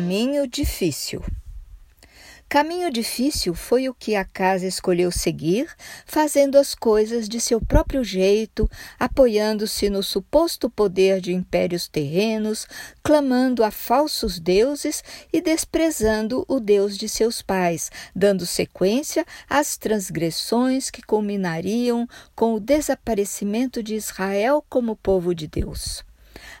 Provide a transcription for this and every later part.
Caminho difícil. Caminho difícil foi o que a casa escolheu seguir, fazendo as coisas de seu próprio jeito, apoiando-se no suposto poder de impérios terrenos, clamando a falsos deuses e desprezando o Deus de seus pais, dando sequência às transgressões que culminariam com o desaparecimento de Israel como povo de Deus.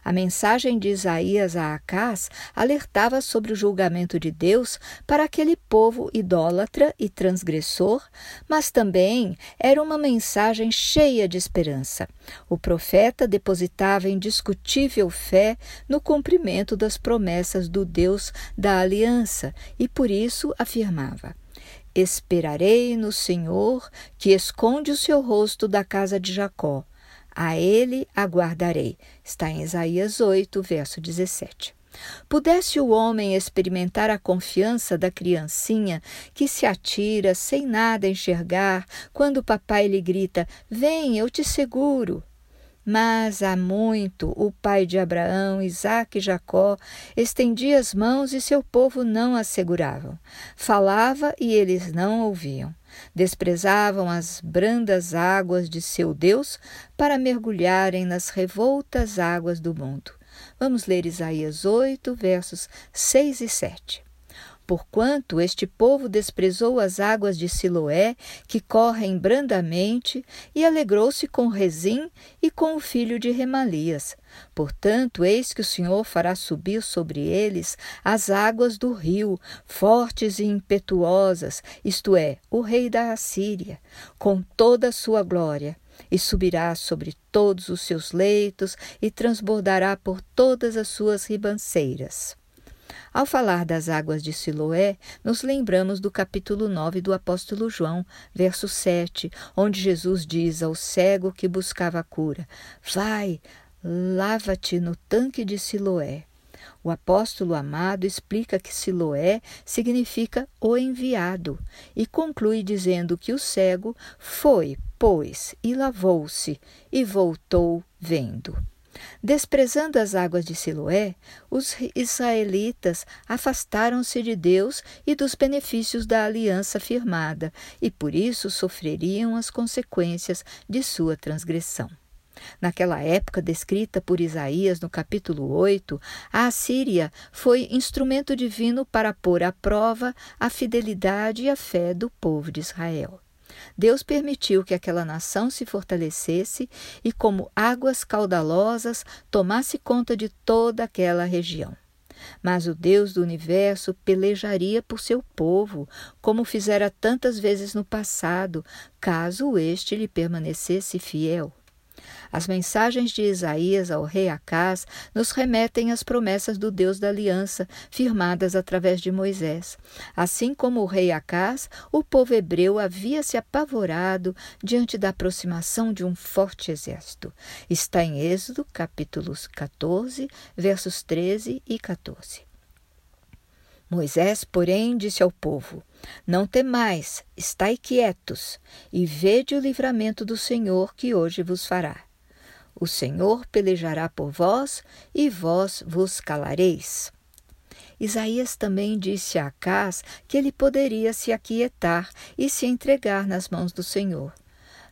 A mensagem de Isaías a Acás alertava sobre o julgamento de Deus para aquele povo idólatra e transgressor, mas também era uma mensagem cheia de esperança. O profeta depositava indiscutível fé no cumprimento das promessas do Deus da aliança e por isso afirmava: Esperarei no Senhor, que esconde o seu rosto da casa de Jacó. A ele aguardarei. Está em Isaías 8, verso 17. Pudesse o homem experimentar a confiança da criancinha que se atira sem nada enxergar quando o papai lhe grita: Vem, eu te seguro. Mas há muito o pai de Abraão, Isaque e Jacó estendia as mãos e seu povo não as seguravam. Falava e eles não ouviam. Desprezavam as brandas águas de seu Deus para mergulharem nas revoltas águas do mundo. Vamos ler Isaías 8, versos 6 e 7 porquanto este povo desprezou as águas de Siloé, que correm brandamente, e alegrou-se com Rezim e com o filho de Remalias. Portanto, eis que o Senhor fará subir sobre eles as águas do rio, fortes e impetuosas, isto é, o rei da Assíria, com toda a sua glória e subirá sobre todos os seus leitos e transbordará por todas as suas ribanceiras. Ao falar das águas de Siloé, nos lembramos do capítulo 9 do apóstolo João, verso 7, onde Jesus diz ao cego que buscava a cura: Vai, lava-te no tanque de Siloé. O apóstolo amado explica que Siloé significa o enviado e conclui dizendo que o cego foi, pois, e lavou-se e voltou vendo. Desprezando as águas de Siloé, os israelitas afastaram-se de Deus e dos benefícios da aliança firmada, e por isso sofreriam as consequências de sua transgressão. Naquela época descrita por Isaías no capítulo 8, a Assíria foi instrumento divino para pôr à prova a fidelidade e a fé do povo de Israel. Deus permitiu que aquela nação se fortalecesse e, como águas caudalosas, tomasse conta de toda aquela região. Mas o Deus do universo pelejaria por seu povo, como fizera tantas vezes no passado, caso este lhe permanecesse fiel. As mensagens de Isaías ao rei Acás nos remetem às promessas do Deus da aliança, firmadas através de Moisés. Assim como o rei Acás, o povo hebreu havia se apavorado diante da aproximação de um forte exército. Está em Êxodo, capítulos 14, versos 13 e 14. Moisés, porém, disse ao povo: Não temais, estai quietos, e vede o livramento do Senhor que hoje vos fará. O Senhor pelejará por vós, e vós vos calareis. Isaías também disse a Acás que ele poderia se aquietar e se entregar nas mãos do Senhor.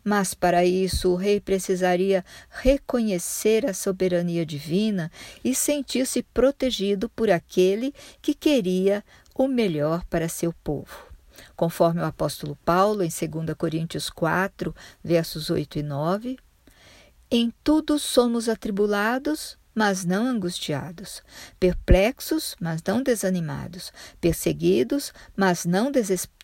Mas para isso o rei precisaria reconhecer a soberania divina e sentir-se protegido por aquele que queria o melhor para seu povo. Conforme o apóstolo Paulo, em 2 Coríntios 4, versos 8 e 9, em tudo somos atribulados, mas não angustiados, perplexos, mas não desanimados, perseguidos, mas não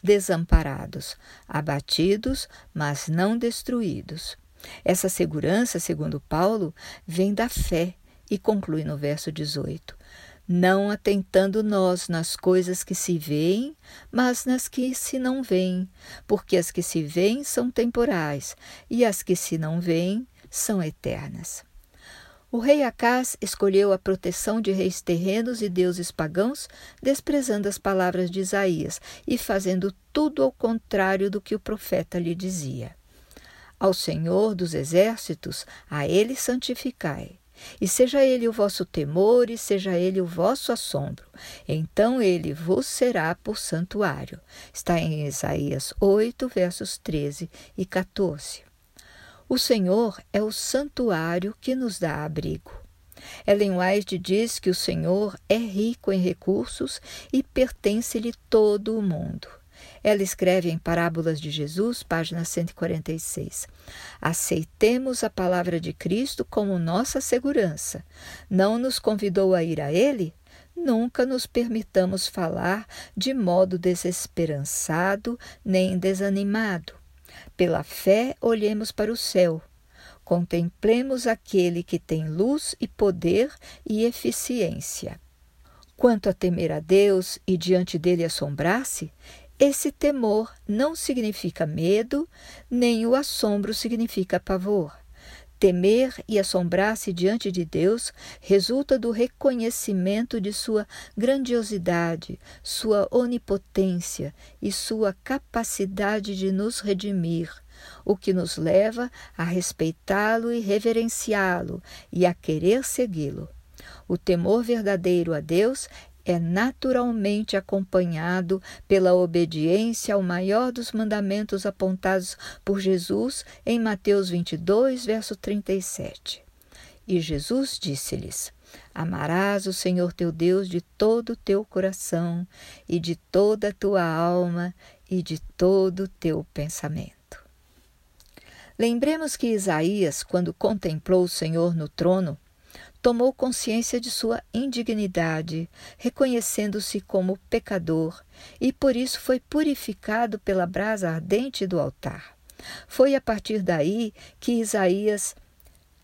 desamparados, abatidos, mas não destruídos. Essa segurança, segundo Paulo, vem da fé e conclui no verso 18: não atentando nós nas coisas que se veem, mas nas que se não veem, porque as que se veem são temporais e as que se não veem são eternas. O rei Acás escolheu a proteção de reis terrenos e deuses pagãos, desprezando as palavras de Isaías e fazendo tudo ao contrário do que o profeta lhe dizia. Ao Senhor dos exércitos, a ele santificai. E seja ele o vosso temor, e seja ele o vosso assombro. Então ele vos será por santuário. Está em Isaías 8, versos 13 e 14. O Senhor é o santuário que nos dá abrigo. Ellen White diz que o Senhor é rico em recursos e pertence-lhe todo o mundo. Ela escreve em Parábolas de Jesus, página 146. Aceitemos a palavra de Cristo como nossa segurança. Não nos convidou a ir a Ele? Nunca nos permitamos falar de modo desesperançado nem desanimado. Pela fé, olhemos para o céu. Contemplemos aquele que tem luz e poder e eficiência. Quanto a temer a Deus e diante dele assombrar-se, esse temor não significa medo, nem o assombro significa pavor. Temer e assombrar-se diante de Deus resulta do reconhecimento de sua grandiosidade, sua onipotência e sua capacidade de nos redimir, o que nos leva a respeitá-lo e reverenciá-lo e a querer segui-lo. O temor verdadeiro a Deus é naturalmente acompanhado pela obediência ao maior dos mandamentos apontados por Jesus em Mateus 22, verso 37. E Jesus disse-lhes: Amarás o Senhor teu Deus de todo o teu coração, e de toda a tua alma, e de todo o teu pensamento. Lembremos que Isaías, quando contemplou o Senhor no trono, tomou consciência de sua indignidade, reconhecendo-se como pecador, e por isso foi purificado pela brasa ardente do altar. Foi a partir daí que Isaías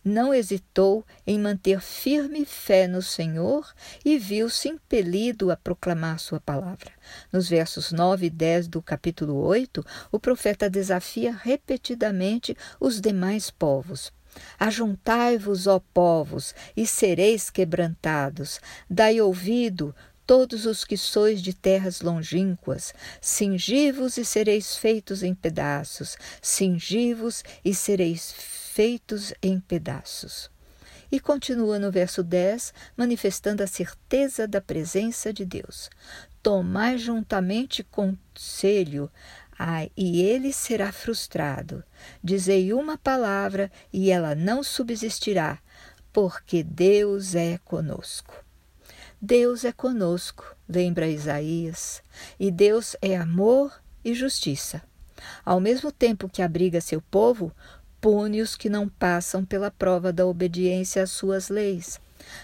não hesitou em manter firme fé no Senhor e viu-se impelido a proclamar sua palavra. Nos versos 9 e 10 do capítulo 8, o profeta desafia repetidamente os demais povos. Ajuntai-vos, ó povos, e sereis quebrantados. Dai ouvido, todos os que sois de terras longínquas, cingi-vos e sereis feitos em pedaços, cingi-vos e sereis feitos em pedaços. E continua no verso 10, manifestando a certeza da presença de Deus. Tomai juntamente conselho, Ai, e ele será frustrado. Dizei uma palavra e ela não subsistirá, porque Deus é conosco. Deus é conosco, lembra Isaías, e Deus é amor e justiça. Ao mesmo tempo que abriga seu povo, pune os que não passam pela prova da obediência às suas leis.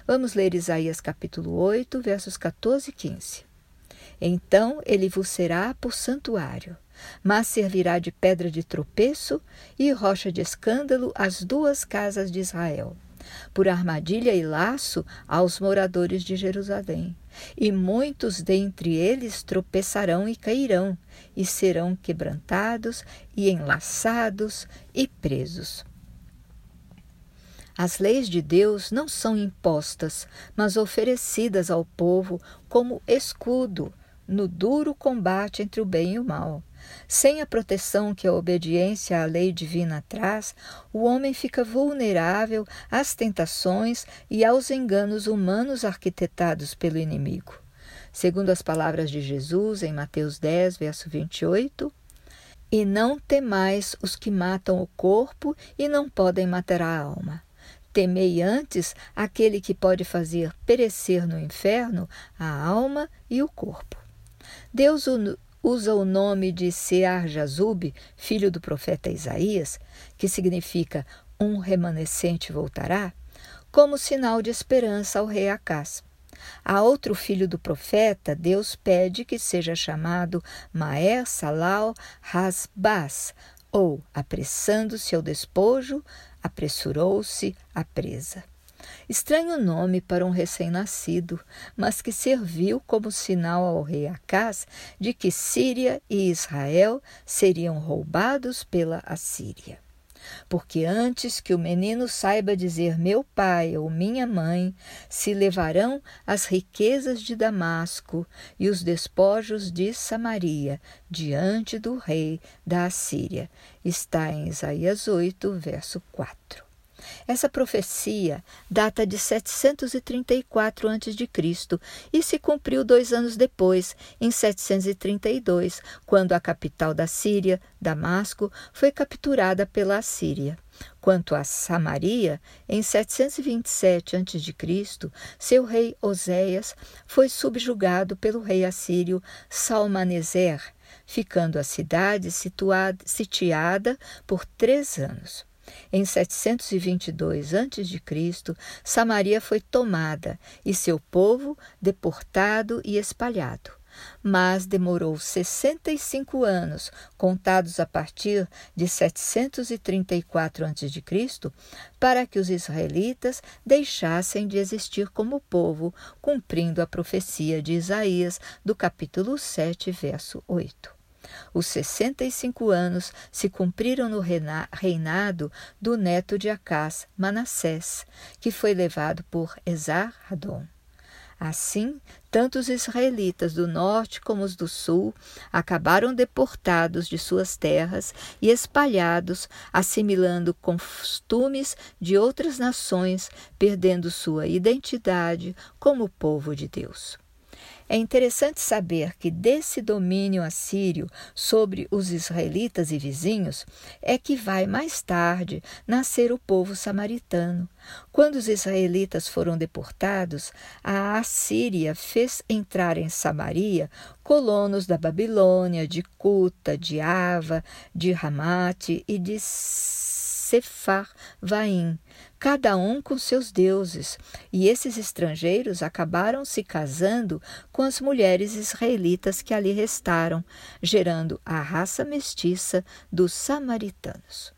Vamos ler Isaías capítulo 8, versos 14 e 15. Então ele vos será por santuário mas servirá de pedra de tropeço e rocha de escândalo às duas casas de Israel, por armadilha e laço aos moradores de Jerusalém. E muitos dentre eles tropeçarão e cairão, e serão quebrantados e enlaçados e presos. As leis de Deus não são impostas, mas oferecidas ao povo como escudo no duro combate entre o bem e o mal. Sem a proteção que a obediência à lei divina traz, o homem fica vulnerável às tentações e aos enganos humanos arquitetados pelo inimigo. Segundo as palavras de Jesus em Mateus 10, verso 28, e não temais os que matam o corpo e não podem matar a alma. Temei antes aquele que pode fazer perecer no inferno a alma e o corpo. Deus usa o nome de Sear Jazub, filho do profeta Isaías, que significa um remanescente voltará, como sinal de esperança ao rei Acás. A outro filho do profeta, Deus pede que seja chamado Maer Salal Hasbaz, ou, apressando-se ao despojo, apressurou-se à presa. Estranho nome para um recém-nascido, mas que serviu como sinal ao rei Acás de que Síria e Israel seriam roubados pela Assíria. Porque antes que o menino saiba dizer meu pai ou minha mãe, se levarão as riquezas de Damasco e os despojos de Samaria diante do rei da Assíria. Está em Isaías 8, verso 4. Essa profecia data de 734 a.C. e se cumpriu dois anos depois, em 732, quando a capital da Síria, Damasco, foi capturada pela Assíria. Quanto a Samaria, em 727 a.C., seu rei Oséias foi subjugado pelo rei assírio Salmaneser, ficando a cidade situada, sitiada por três anos. Em 722 a.C., Samaria foi tomada e seu povo deportado e espalhado. Mas demorou 65 anos, contados a partir de 734 a.C., para que os israelitas deixassem de existir como povo, cumprindo a profecia de Isaías do capítulo 7, verso 8. Os 65 anos se cumpriram no reinado do neto de Acás, Manassés, que foi levado por Esar-Hadon. Assim, tanto os israelitas do norte como os do sul acabaram deportados de suas terras e espalhados, assimilando costumes de outras nações, perdendo sua identidade como povo de Deus. É interessante saber que desse domínio assírio sobre os israelitas e vizinhos é que vai mais tarde nascer o povo samaritano. Quando os israelitas foram deportados, a Assíria fez entrar em Samaria colonos da Babilônia, de Cuta, de Ava, de Ramate e de Sepharvaim, cada um com seus deuses, e esses estrangeiros acabaram se casando com as mulheres israelitas que ali restaram, gerando a raça mestiça dos samaritanos.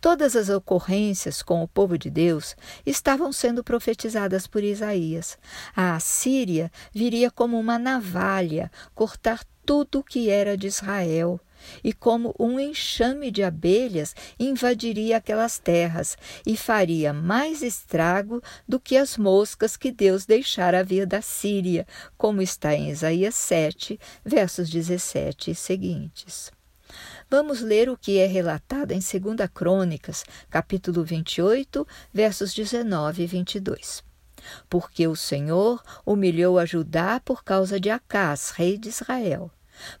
Todas as ocorrências com o povo de Deus estavam sendo profetizadas por Isaías. A Assíria viria como uma navalha cortar tudo o que era de Israel e como um enxame de abelhas invadiria aquelas terras e faria mais estrago do que as moscas que Deus deixara vir da Síria, como está em Isaías 7, versos 17 e seguintes. Vamos ler o que é relatado em 2 Crônicas, capítulo 28, versos 19 e 22 porque o Senhor humilhou a Judá por causa de Acás, rei de Israel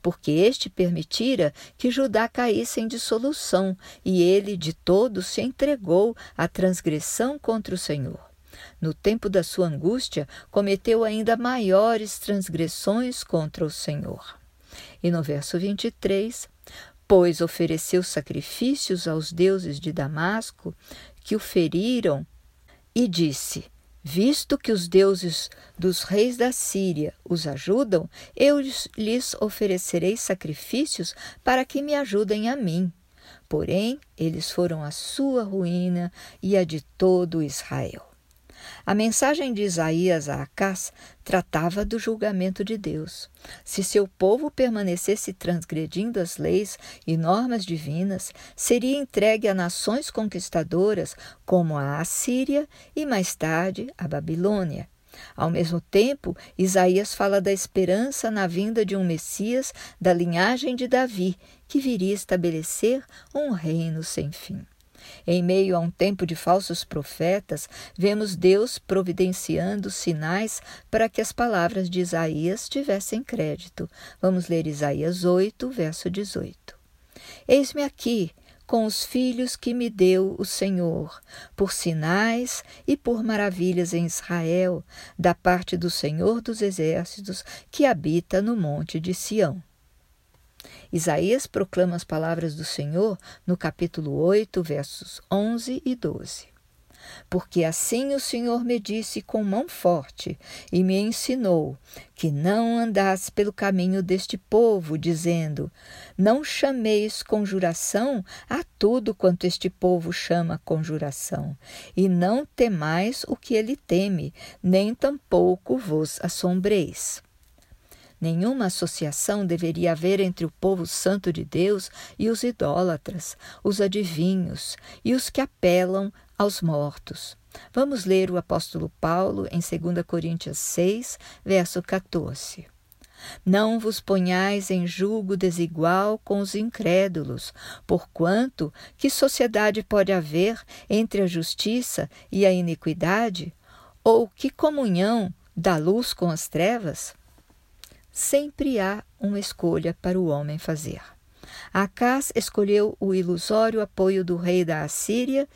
porque este permitira que Judá caísse em dissolução, e ele de todo se entregou à transgressão contra o Senhor. No tempo da sua angústia, cometeu ainda maiores transgressões contra o Senhor. E no verso 23, pois ofereceu sacrifícios aos deuses de Damasco, que o feriram, e disse: Visto que os deuses dos reis da Síria os ajudam, eu lhes oferecerei sacrifícios para que me ajudem a mim. Porém, eles foram a sua ruína e a de todo Israel. A mensagem de Isaías a Acás tratava do julgamento de Deus. Se seu povo permanecesse transgredindo as leis e normas divinas, seria entregue a nações conquistadoras como a Assíria e mais tarde a Babilônia. Ao mesmo tempo, Isaías fala da esperança na vinda de um Messias da linhagem de Davi, que viria estabelecer um reino sem fim. Em meio a um tempo de falsos profetas, vemos Deus providenciando sinais para que as palavras de Isaías tivessem crédito. Vamos ler Isaías 8, verso 18. Eis-me aqui, com os filhos que me deu o Senhor, por sinais e por maravilhas em Israel, da parte do Senhor dos Exércitos, que habita no monte de Sião. Isaías proclama as palavras do Senhor no capítulo 8, versos 11 e 12. Porque assim o Senhor me disse com mão forte e me ensinou que não andasse pelo caminho deste povo, dizendo: Não chameis conjuração a tudo quanto este povo chama conjuração, e não temais o que ele teme, nem tampouco vos assombreis. Nenhuma associação deveria haver entre o povo santo de Deus e os idólatras, os adivinhos e os que apelam aos mortos. Vamos ler o apóstolo Paulo em 2 Coríntios 6, verso 14. Não vos ponhais em julgo desigual com os incrédulos, porquanto que sociedade pode haver entre a justiça e a iniquidade? Ou que comunhão da luz com as trevas? Sempre há uma escolha para o homem fazer. Acás escolheu o ilusório apoio do rei da Assíria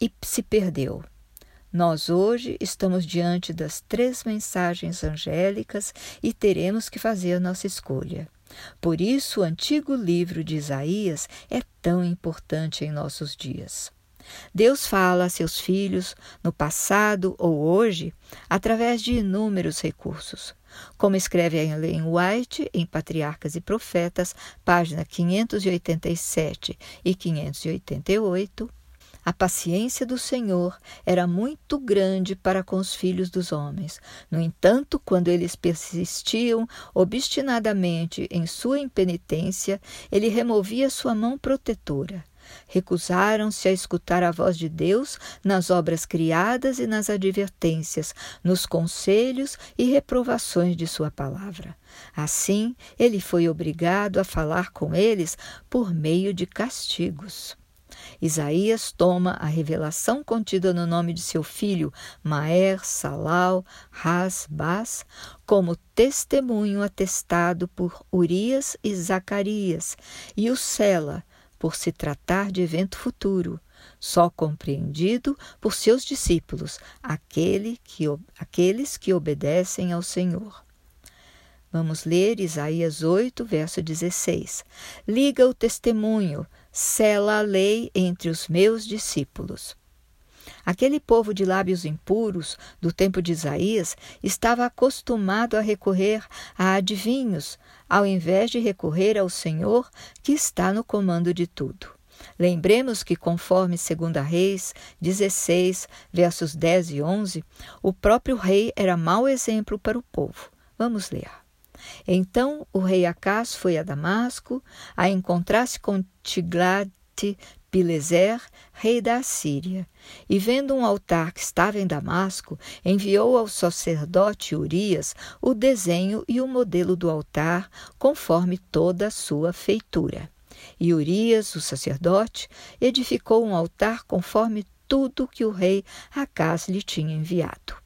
e se perdeu. Nós hoje estamos diante das três mensagens angélicas e teremos que fazer nossa escolha. Por isso, o antigo livro de Isaías é tão importante em nossos dias. Deus fala a seus filhos, no passado ou hoje, através de inúmeros recursos. Como escreve Ellen White em Patriarcas e Profetas, página 587 e 588, a paciência do Senhor era muito grande para com os filhos dos homens. No entanto, quando eles persistiam obstinadamente em sua impenitência, ele removia sua mão protetora. Recusaram-se a escutar a voz de Deus nas obras criadas e nas advertências, nos conselhos e reprovações de Sua palavra. Assim, ele foi obrigado a falar com eles por meio de castigos. Isaías toma a revelação contida no nome de seu filho Maer, Salal, Ras, Bas, como testemunho atestado por Urias e Zacarias, e o sela, por se tratar de evento futuro, só compreendido por seus discípulos, aquele que, aqueles que obedecem ao Senhor. Vamos ler Isaías 8, verso 16. Liga o testemunho, sela a lei entre os meus discípulos. Aquele povo de lábios impuros do tempo de Isaías estava acostumado a recorrer a adivinhos, ao invés de recorrer ao Senhor que está no comando de tudo. Lembremos que, conforme 2 Reis 16, versos 10 e 11, o próprio rei era mau exemplo para o povo. Vamos ler. Então o rei Acás foi a Damasco a encontrar-se com Tiglat-Pileser, rei da Assíria, e vendo um altar que estava em Damasco, enviou ao sacerdote Urias o desenho e o modelo do altar, conforme toda a sua feitura. E Urias, o sacerdote, edificou um altar conforme tudo que o rei Acás lhe tinha enviado.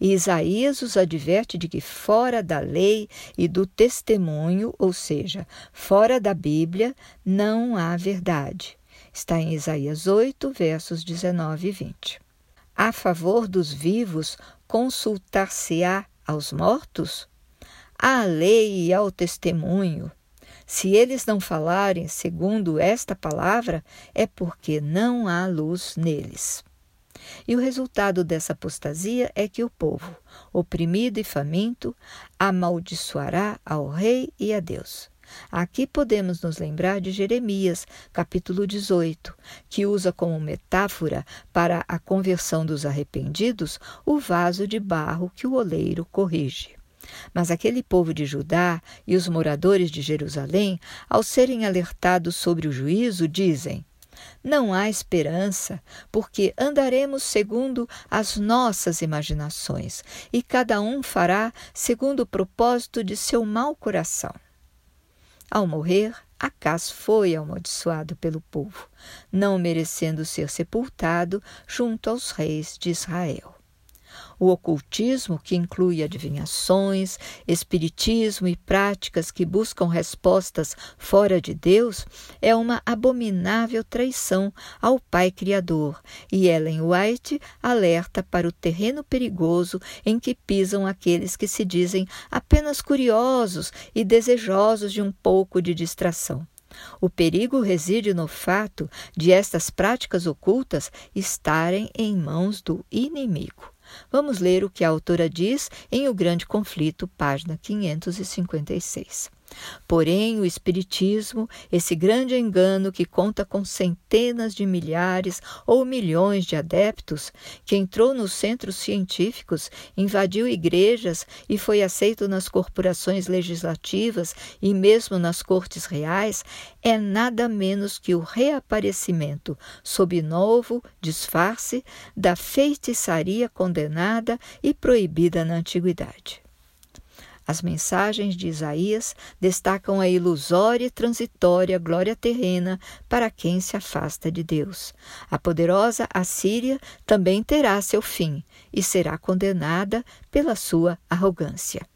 E Isaías os adverte de que fora da lei e do testemunho, ou seja, fora da Bíblia, não há verdade. Está em Isaías 8, versos 19 e 20. A favor dos vivos, consultar-se-á aos mortos? À lei e ao testemunho. Se eles não falarem segundo esta palavra, é porque não há luz neles. E o resultado dessa apostasia é que o povo, oprimido e faminto, amaldiçoará ao rei e a Deus. Aqui podemos nos lembrar de Jeremias, capítulo 18, que usa como metáfora para a conversão dos arrependidos o vaso de barro que o oleiro corrige. Mas aquele povo de Judá e os moradores de Jerusalém, ao serem alertados sobre o juízo, dizem: não há esperança, porque andaremos segundo as nossas imaginações, e cada um fará segundo o propósito de seu mau coração. Ao morrer, Acás foi amaldiçoado pelo povo, não merecendo ser sepultado junto aos reis de Israel. O ocultismo, que inclui adivinhações, espiritismo e práticas que buscam respostas fora de Deus, é uma abominável traição ao Pai Criador, e Ellen White alerta para o terreno perigoso em que pisam aqueles que se dizem apenas curiosos e desejosos de um pouco de distração. O perigo reside no fato de estas práticas ocultas estarem em mãos do inimigo. Vamos ler o que a autora diz em O Grande Conflito, página 556. Porém, o Espiritismo, esse grande engano que conta com centenas de milhares ou milhões de adeptos, que entrou nos centros científicos, invadiu igrejas e foi aceito nas corporações legislativas e mesmo nas cortes reais, é nada menos que o reaparecimento, sob novo disfarce, da feitiçaria condenada e proibida na antiguidade. As mensagens de Isaías destacam a ilusória e transitória glória terrena para quem se afasta de Deus. A poderosa Assíria também terá seu fim e será condenada pela sua arrogância.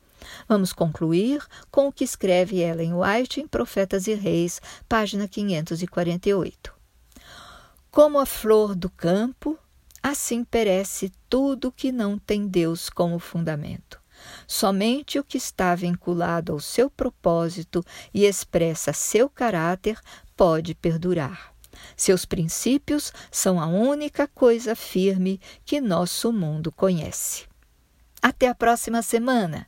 Vamos concluir com o que escreve Ellen White em Profetas e Reis, página 548. Como a flor do campo, assim perece tudo que não tem Deus como fundamento. Somente o que está vinculado ao seu propósito e expressa seu caráter pode perdurar. Seus princípios são a única coisa firme que nosso mundo conhece. Até a próxima semana!